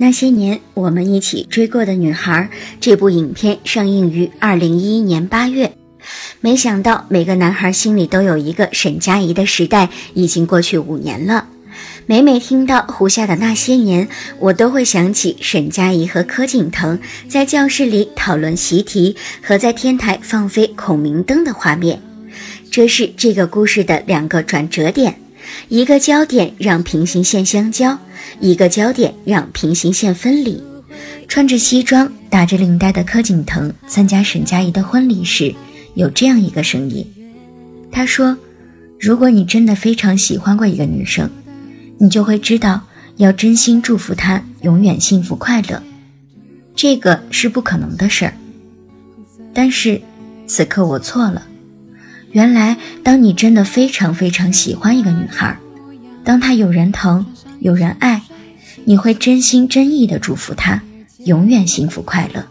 那些年我们一起追过的女孩，这部影片上映于二零一一年八月。没想到每个男孩心里都有一个沈佳宜的时代，已经过去五年了。每每听到胡夏的那些年，我都会想起沈佳宜和柯景腾在教室里讨论习题和在天台放飞孔明灯的画面。这是这个故事的两个转折点。一个焦点让平行线相交，一个焦点让平行线分离。穿着西装、打着领带的柯景腾参加沈佳宜的婚礼时，有这样一个声音。他说：“如果你真的非常喜欢过一个女生，你就会知道要真心祝福她永远幸福快乐。这个是不可能的事儿。但是，此刻我错了。”原来，当你真的非常非常喜欢一个女孩，当她有人疼、有人爱，你会真心真意的祝福她永远幸福快乐。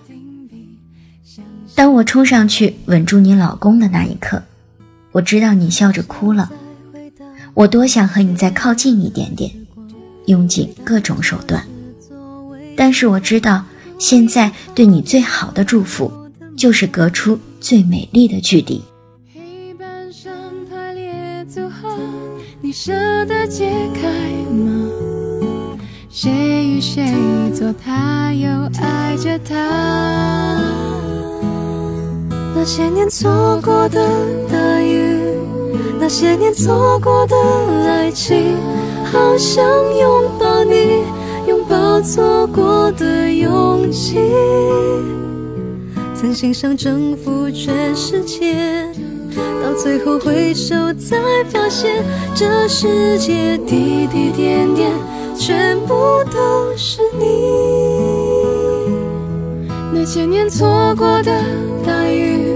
当我冲上去吻住你老公的那一刻，我知道你笑着哭了。我多想和你再靠近一点点，用尽各种手段，但是我知道，现在对你最好的祝福，就是隔出最美丽的距离。舍得解开吗？谁与谁做他，又爱着他？那些年错过的大雨，那些年错过的爱情，好想拥抱你，拥抱错过的勇气。曾心想征服全世界。到最后回首，才发现这世界滴滴点点，全部都是你。那些年错过的大雨，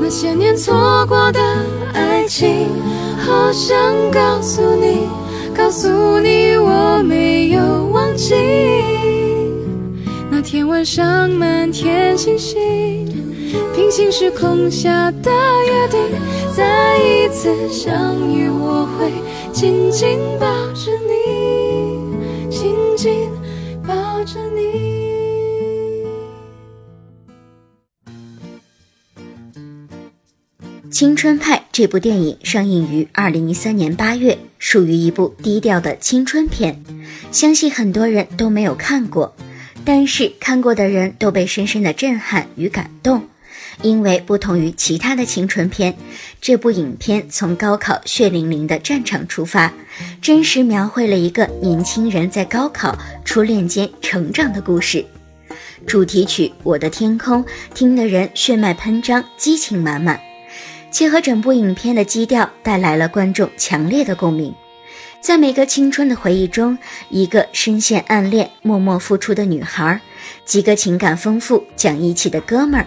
那些年错过的爱情，好想告诉你，告诉你我没有忘记。那天晚上满天星星。平行时空下的约定，再一次相遇，我会紧紧抱着你，紧紧抱着你。《青春派》这部电影上映于二零一三年八月，属于一部低调的青春片，相信很多人都没有看过，但是看过的人都被深深的震撼与感动。因为不同于其他的青春片，这部影片从高考血淋淋的战场出发，真实描绘了一个年轻人在高考、初恋间成长的故事。主题曲《我的天空》听得人血脉喷张，激情满满，切合整部影片的基调，带来了观众强烈的共鸣。在每个青春的回忆中，一个深陷暗恋、默默付出的女孩，几个情感丰富、讲义气的哥们儿。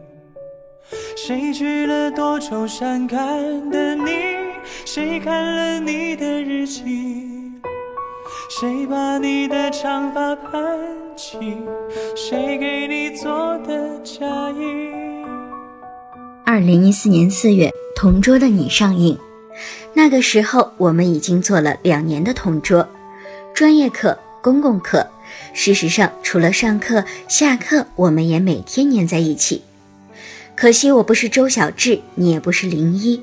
谁娶了多愁善感的你？谁看了你的日记？谁把你的长发盘起？谁给你做的嫁衣？二零一四年四月，《同桌的你》上映。那个时候，我们已经做了两年的同桌，专业课、公共课。事实上，除了上课、下课，我们也每天黏在一起。可惜我不是周小智，你也不是林一。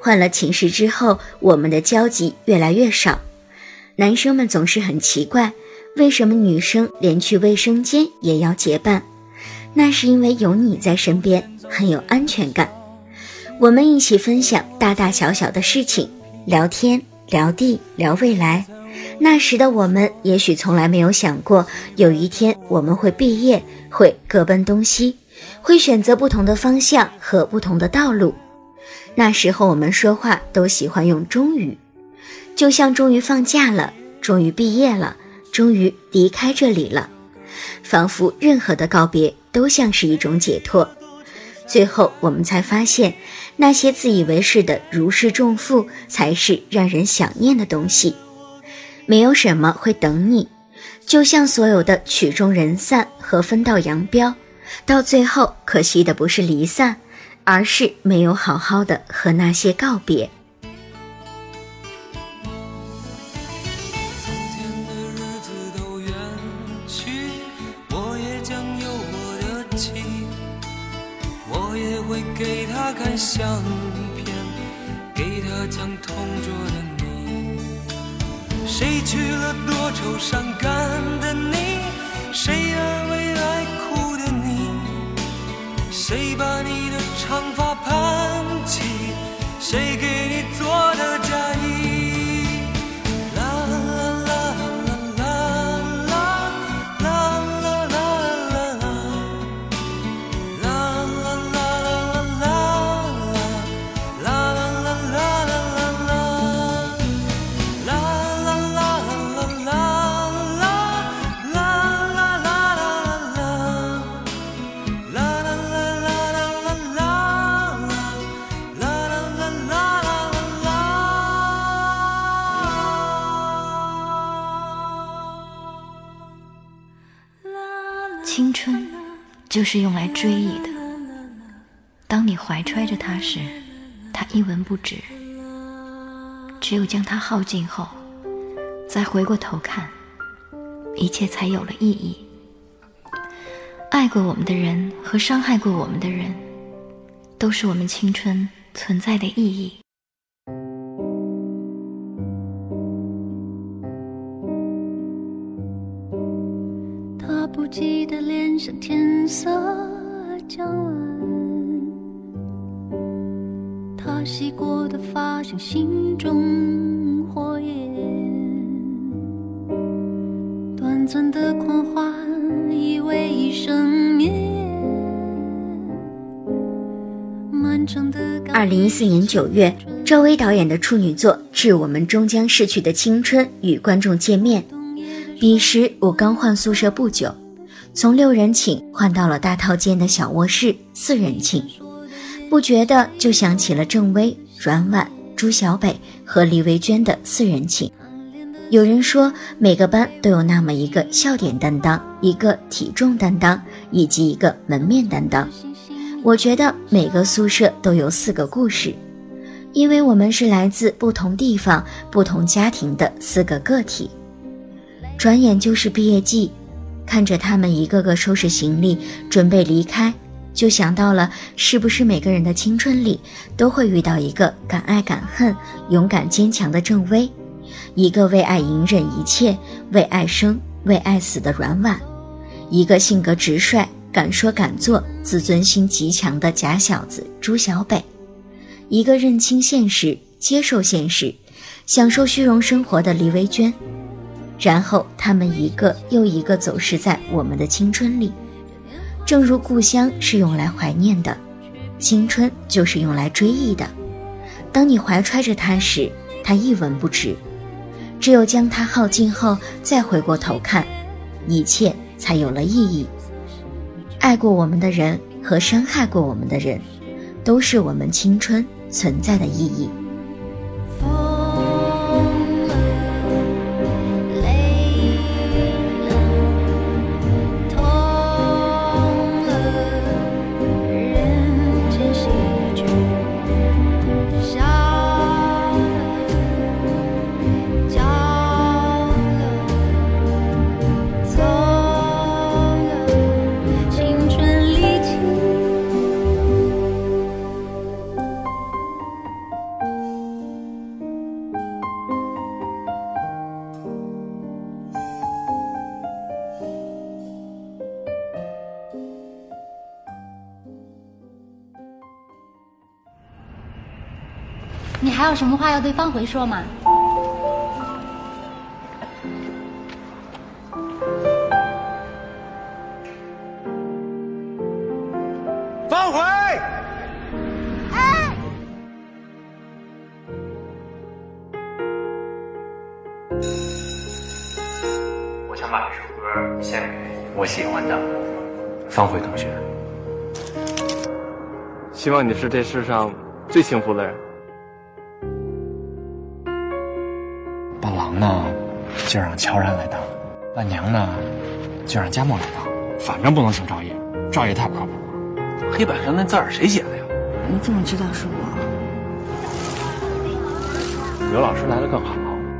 换了寝室之后，我们的交集越来越少。男生们总是很奇怪，为什么女生连去卫生间也要结伴？那是因为有你在身边，很有安全感。我们一起分享大大小小的事情，聊天、聊地、聊未来。那时的我们，也许从来没有想过，有一天我们会毕业，会各奔东西，会选择不同的方向和不同的道路。那时候我们说话都喜欢用“终于”。就像终于放假了，终于毕业了，终于离开这里了，仿佛任何的告别都像是一种解脱。最后，我们才发现，那些自以为是的如释重负，才是让人想念的东西。没有什么会等你，就像所有的曲终人散和分道扬镳，到最后，可惜的不是离散，而是没有好好的和那些告别。就是用来追忆的。当你怀揣着它时，它一文不值；只有将它耗尽后，再回过头看，一切才有了意义。爱过我们的人和伤害过我们的人，都是我们青春存在的意义。记得脸上天色将晚，他洗过的发像心中火焰，短暂的狂欢以为一生绵漫长的。二零一四年九月，赵薇导演的处女作《致我们终将逝去的青春》与观众见面。彼时我刚换宿舍不久。从六人寝换到了大套间的小卧室四人寝，不觉得就想起了郑薇、阮婉、朱小北和李维娟的四人寝。有人说，每个班都有那么一个笑点担当、一个体重担当以及一个门面担当。我觉得每个宿舍都有四个故事，因为我们是来自不同地方、不同家庭的四个个体。转眼就是毕业季。看着他们一个个收拾行李准备离开，就想到了是不是每个人的青春里都会遇到一个敢爱敢恨、勇敢坚强的郑薇，一个为爱隐忍一切、为爱生为爱死的阮婉，一个性格直率、敢说敢做、自尊心极强的假小子朱小北，一个认清现实、接受现实、享受虚荣生活的黎维娟。然后他们一个又一个走失在我们的青春里，正如故乡是用来怀念的，青春就是用来追忆的。当你怀揣着它时，它一文不值；只有将它耗尽后，再回过头看，一切才有了意义。爱过我们的人和伤害过我们的人，都是我们青春存在的意义。有什么话要对方回说吗？方回，我想把这首歌献给我喜欢的方回同学。希望你是这世上最幸福的人。伴郎呢，就让乔然来当；伴娘呢，就让佳梦来当。反正不能请赵烨，赵烨太不靠谱了。黑板上那字儿谁写的呀？你怎么知道是我？刘老师来了更好，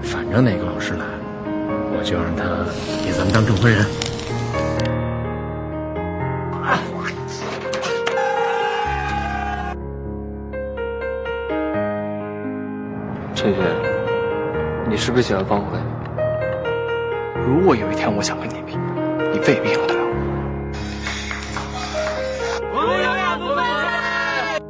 反正哪个老师来，我就让他给咱们当证婚人。是不是喜欢方回？如果有一天我想跟你比，你未必赢得了。我们永远不分开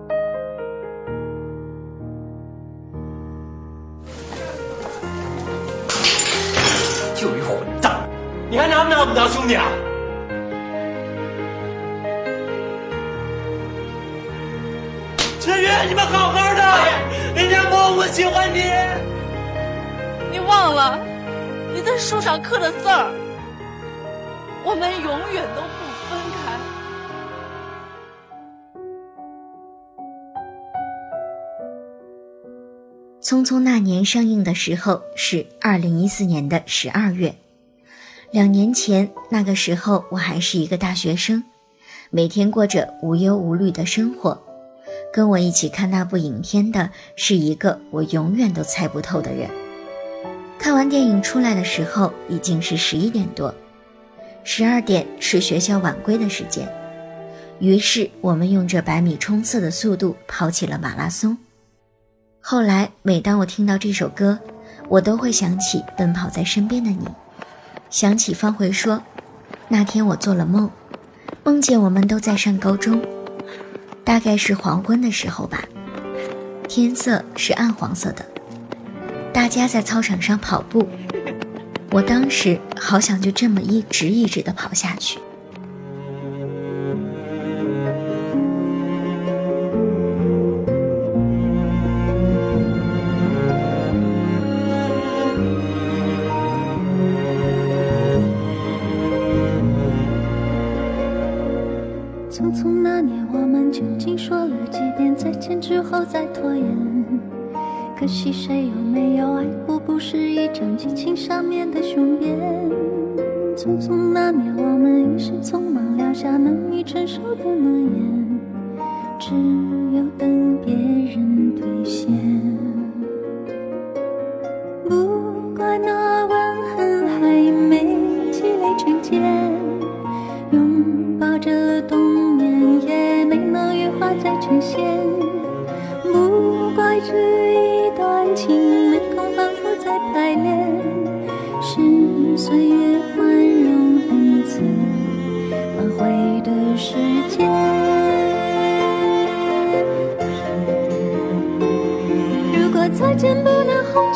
就一混蛋，你还拿不拿我们当兄弟啊？陈月，你们好好的，人家默默喜欢你。忘了你在书上刻的字儿，我们永远都不分开。《匆匆那年》上映的时候是二零一四年的十二月，两年前那个时候我还是一个大学生，每天过着无忧无虑的生活。跟我一起看那部影片的是一个我永远都猜不透的人。看完电影出来的时候已经是十一点多，十二点是学校晚归的时间，于是我们用着百米冲刺的速度跑起了马拉松。后来，每当我听到这首歌，我都会想起奔跑在身边的你，想起方茴说：“那天我做了梦，梦见我们都在上高中，大概是黄昏的时候吧，天色是暗黄色的，大家在操场上跑步，我当时好想就这么一直一直的跑下去。”匆匆那年，我们究竟说了几遍再见之后再拖延？可惜谁有没有爱过，不是一张激情上面的雄辩。匆匆那年，我们一时匆忙撂下难以承受的诺言，只有等别人兑现。不怪那吻痕还没积累成茧。拥抱着冬眠，也没能羽化再成仙。不怪这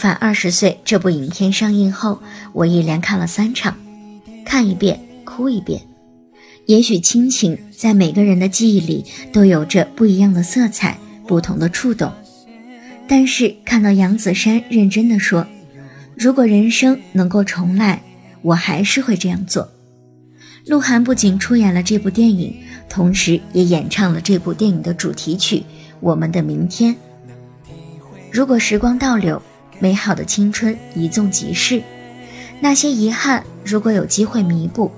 返二十岁》这部影片上映后，我一连看了三场，看一遍哭一遍。也许亲情在每个人的记忆里都有着不一样的色彩，不同的触动。但是看到杨子姗认真的说：“如果人生能够重来，我还是会这样做。”鹿晗不仅出演了这部电影，同时也演唱了这部电影的主题曲《我们的明天》。如果时光倒流，美好的青春一纵即逝，那些遗憾如果有机会弥补，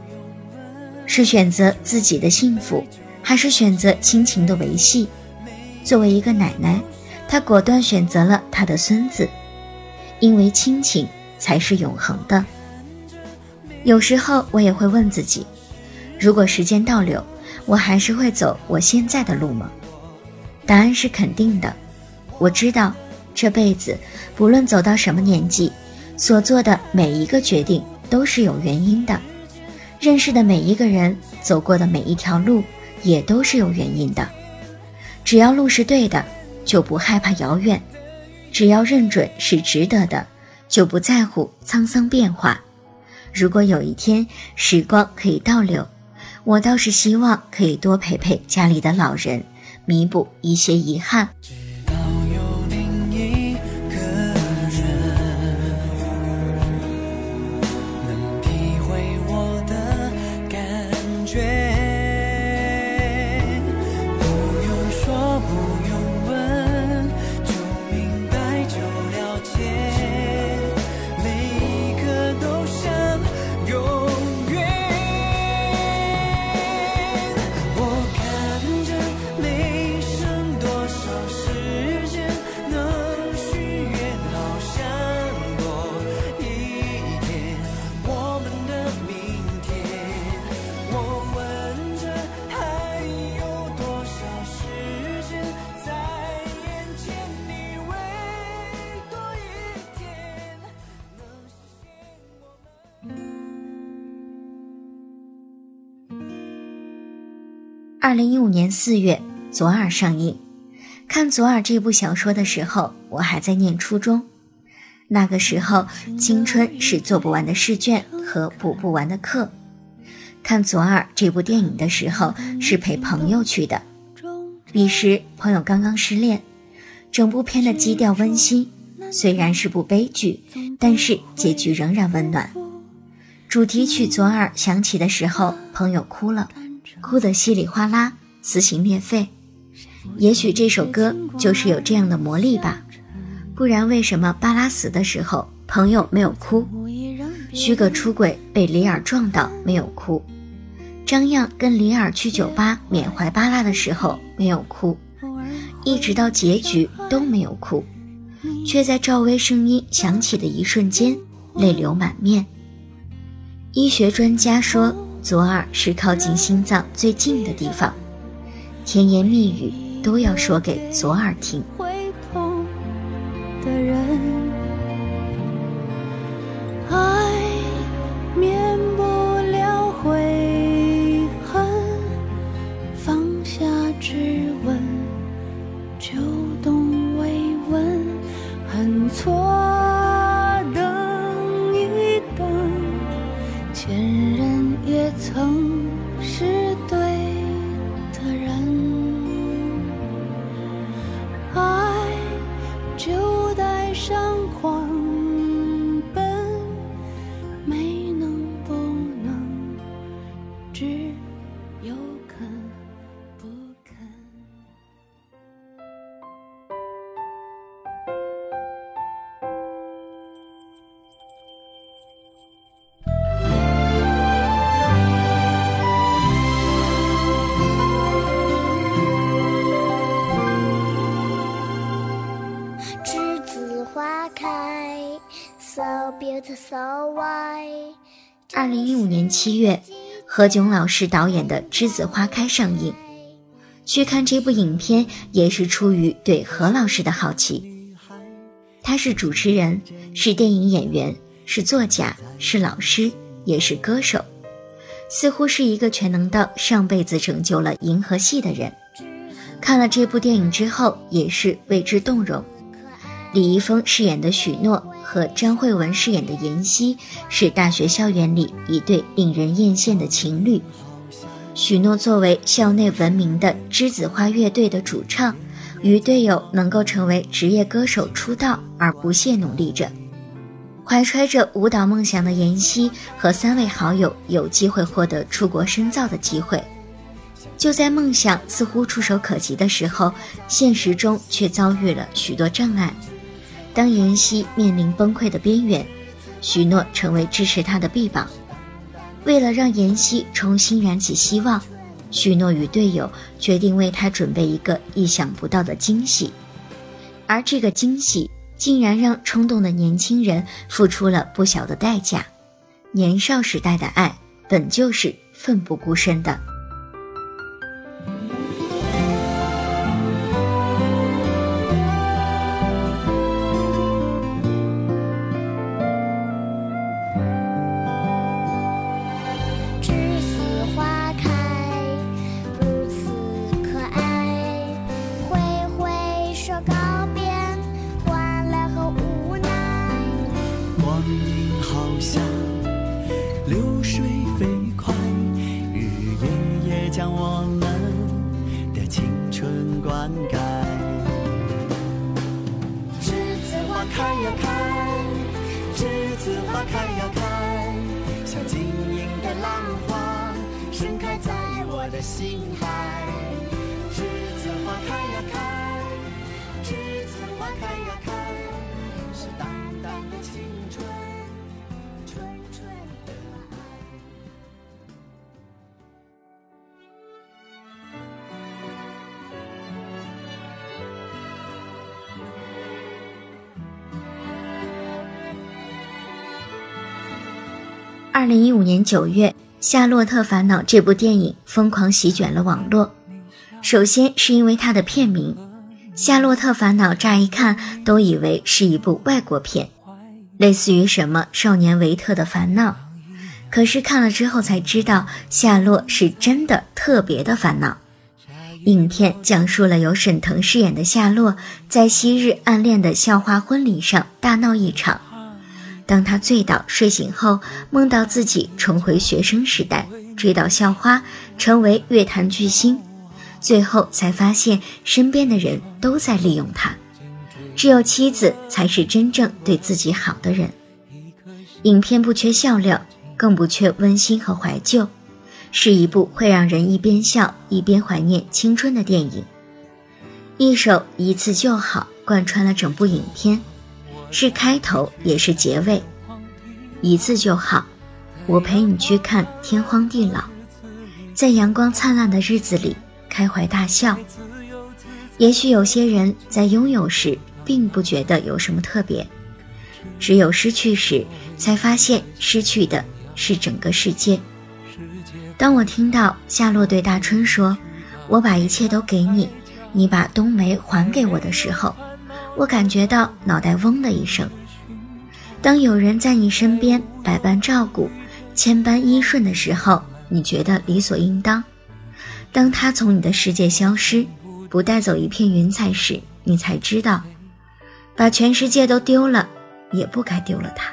是选择自己的幸福，还是选择亲情的维系？作为一个奶奶，她果断选择了她的孙子，因为亲情才是永恒的。有时候我也会问自己，如果时间倒流，我还是会走我现在的路吗？答案是肯定的。我知道。这辈子，不论走到什么年纪，所做的每一个决定都是有原因的；认识的每一个人，走过的每一条路，也都是有原因的。只要路是对的，就不害怕遥远；只要认准是值得的，就不在乎沧桑变化。如果有一天时光可以倒流，我倒是希望可以多陪陪家里的老人，弥补一些遗憾。二零一五年四月，《左耳》上映。看《左耳》这部小说的时候，我还在念初中。那个时候，青春是做不完的试卷和补不完的课。看《左耳》这部电影的时候，是陪朋友去的。彼时，朋友刚刚失恋，整部片的基调温馨，虽然是部悲剧，但是结局仍然温暖。主题曲《左耳》响起的时候，朋友哭了。哭得稀里哗啦，撕心裂肺。也许这首歌就是有这样的魔力吧，不然为什么巴拉死的时候朋友没有哭？虚葛出轨被李尔撞到没有哭？张漾跟李尔去酒吧缅怀巴拉的时候没有哭？一直到结局都没有哭，却在赵薇声音响起的一瞬间泪流满面。医学专家说。左耳是靠近心脏最近的地方，甜言蜜语都要说给左耳听。二零一五年七月，何炅老师导演的《栀子花开》上映。去看这部影片也是出于对何老师的好奇。他是主持人，是电影演员，是作家，是老师，也是歌手，似乎是一个全能到上辈子拯救了银河系的人。看了这部电影之后，也是为之动容。李易峰饰演的许诺和张慧雯饰演的妍希是大学校园里一对令人艳羡的情侣。许诺作为校内闻名的栀子花乐队的主唱，与队友能够成为职业歌手出道而不懈努力着。怀揣着舞蹈梦想的妍希和三位好友有机会获得出国深造的机会，就在梦想似乎触手可及的时候，现实中却遭遇了许多障碍。当妍希面临崩溃的边缘，许诺成为支持她的臂膀。为了让妍希重新燃起希望，许诺与队友决定为她准备一个意想不到的惊喜，而这个惊喜竟然让冲动的年轻人付出了不小的代价。年少时代的爱本就是奋不顾身的。二零一五年九月。《夏洛特烦恼》这部电影疯狂席卷了网络。首先是因为它的片名《夏洛特烦恼》，乍一看都以为是一部外国片，类似于什么《少年维特的烦恼》。可是看了之后才知道，夏洛是真的特别的烦恼。影片讲述了由沈腾饰演的夏洛，在昔日暗恋的校花婚礼上大闹一场。当他醉倒睡醒后，梦到自己重回学生时代，追到校花，成为乐坛巨星，最后才发现身边的人都在利用他，只有妻子才是真正对自己好的人。影片不缺笑料，更不缺温馨和怀旧，是一部会让人一边笑一边怀念青春的电影。一首一次就好贯穿了整部影片。是开头也是结尾，一次就好。我陪你去看天荒地老，在阳光灿烂的日子里开怀大笑。也许有些人在拥有时并不觉得有什么特别，只有失去时才发现失去的是整个世界。当我听到夏洛对大春说：“我把一切都给你，你把冬梅还给我的时候。”我感觉到脑袋嗡的一声。当有人在你身边百般照顾、千般依顺的时候，你觉得理所应当；当他从你的世界消失，不带走一片云彩时，你才知道，把全世界都丢了，也不该丢了他。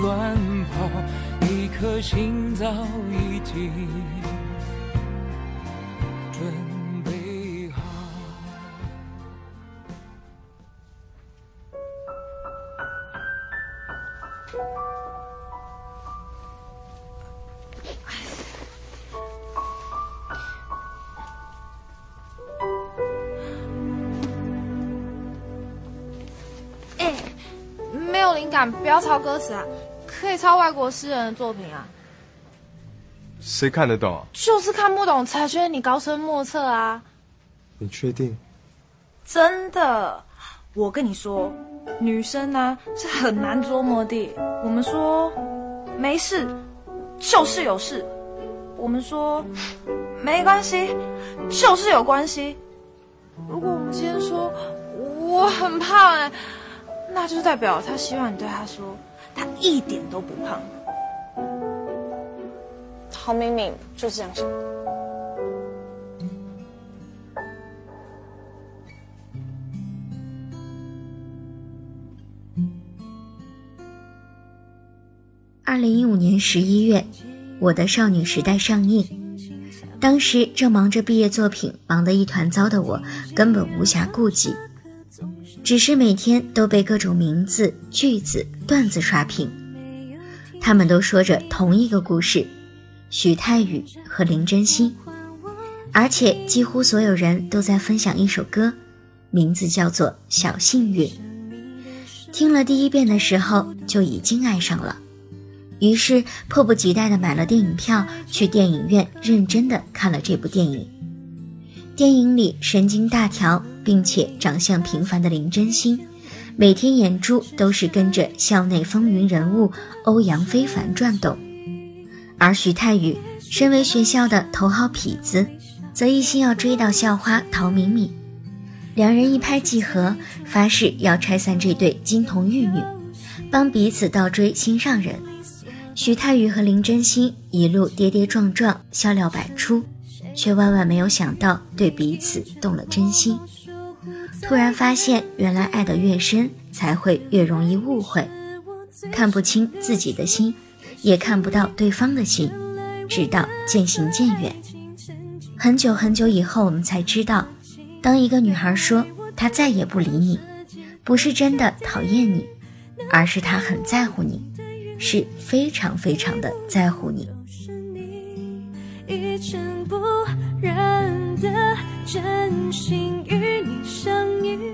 乱跑，一颗心早已经灵感不要抄歌词啊，可以抄外国诗人的作品啊。谁看得懂啊？就是看不懂才觉得你高深莫测啊！你确定？真的，我跟你说，女生呢、是很难捉摸的。我们说没事，就是有事；我们说没关系，就是有关系。如果我们今天说我很胖哎、那就代表他希望你对他说他一点都不胖。陶明明就是这样想。二零一五年十一月，《我的少女时代》上映。当时正忙着毕业作品，忙得一团糟的我，根本无暇顾及，只是每天都被各种名字、句子、段子刷屏。他们都说着同一个故事：许泰宇和林真心，而且几乎所有人都在分享一首歌，名字叫做《小幸运》。听了第一遍的时候，就已经爱上了。于是迫不及待地买了电影票，去电影院认真地看了这部电影。电影里神经大条并且长相平凡的林真心，每天眼珠都是跟着校内风云人物欧阳非凡转动，而徐太宇身为学校的头号痞子，则一心要追到校花陶敏敏。两人一拍即合，发誓要拆散这对金童玉女，帮彼此倒追心上人。徐太宇和林真心一路跌跌撞撞，笑料百出，却万万没有想到对彼此动了真心。突然发现，原来爱得越深，才会越容易误会，看不清自己的心，也看不到对方的心，直到渐行渐远。很久很久以后，我们才知道，当一个女孩说她再也不理你，不是真的讨厌你，而是她很在乎你。是非常非常的在乎你。一尘不染的真心与你相遇，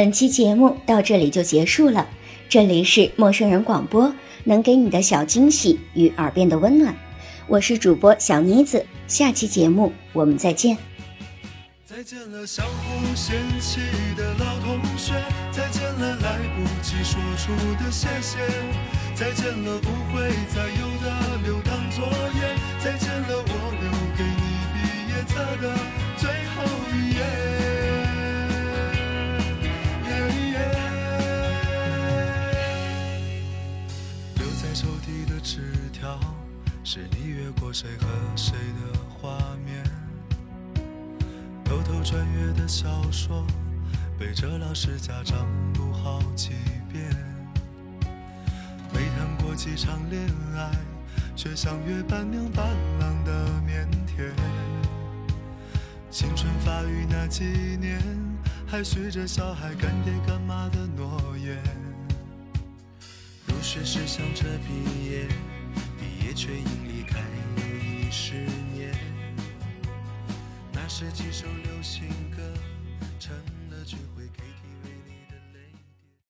本期节目到这里就结束了，这里是陌生人广播，能给你的小惊喜与耳边的温暖，我是主播小妮子，下期节目我们再见。再见了，相互嫌弃的老同学；再见了，来不及说出的谢谢；再见了，不会再有背着老师家长读好几遍。没谈过几场恋爱，却像约伴娘伴郎的腼腆。青春发育那几年，还许着小孩干爹干妈的诺言。入学时想着毕业，毕业却因离开又已十年。那是几首流行歌，沉。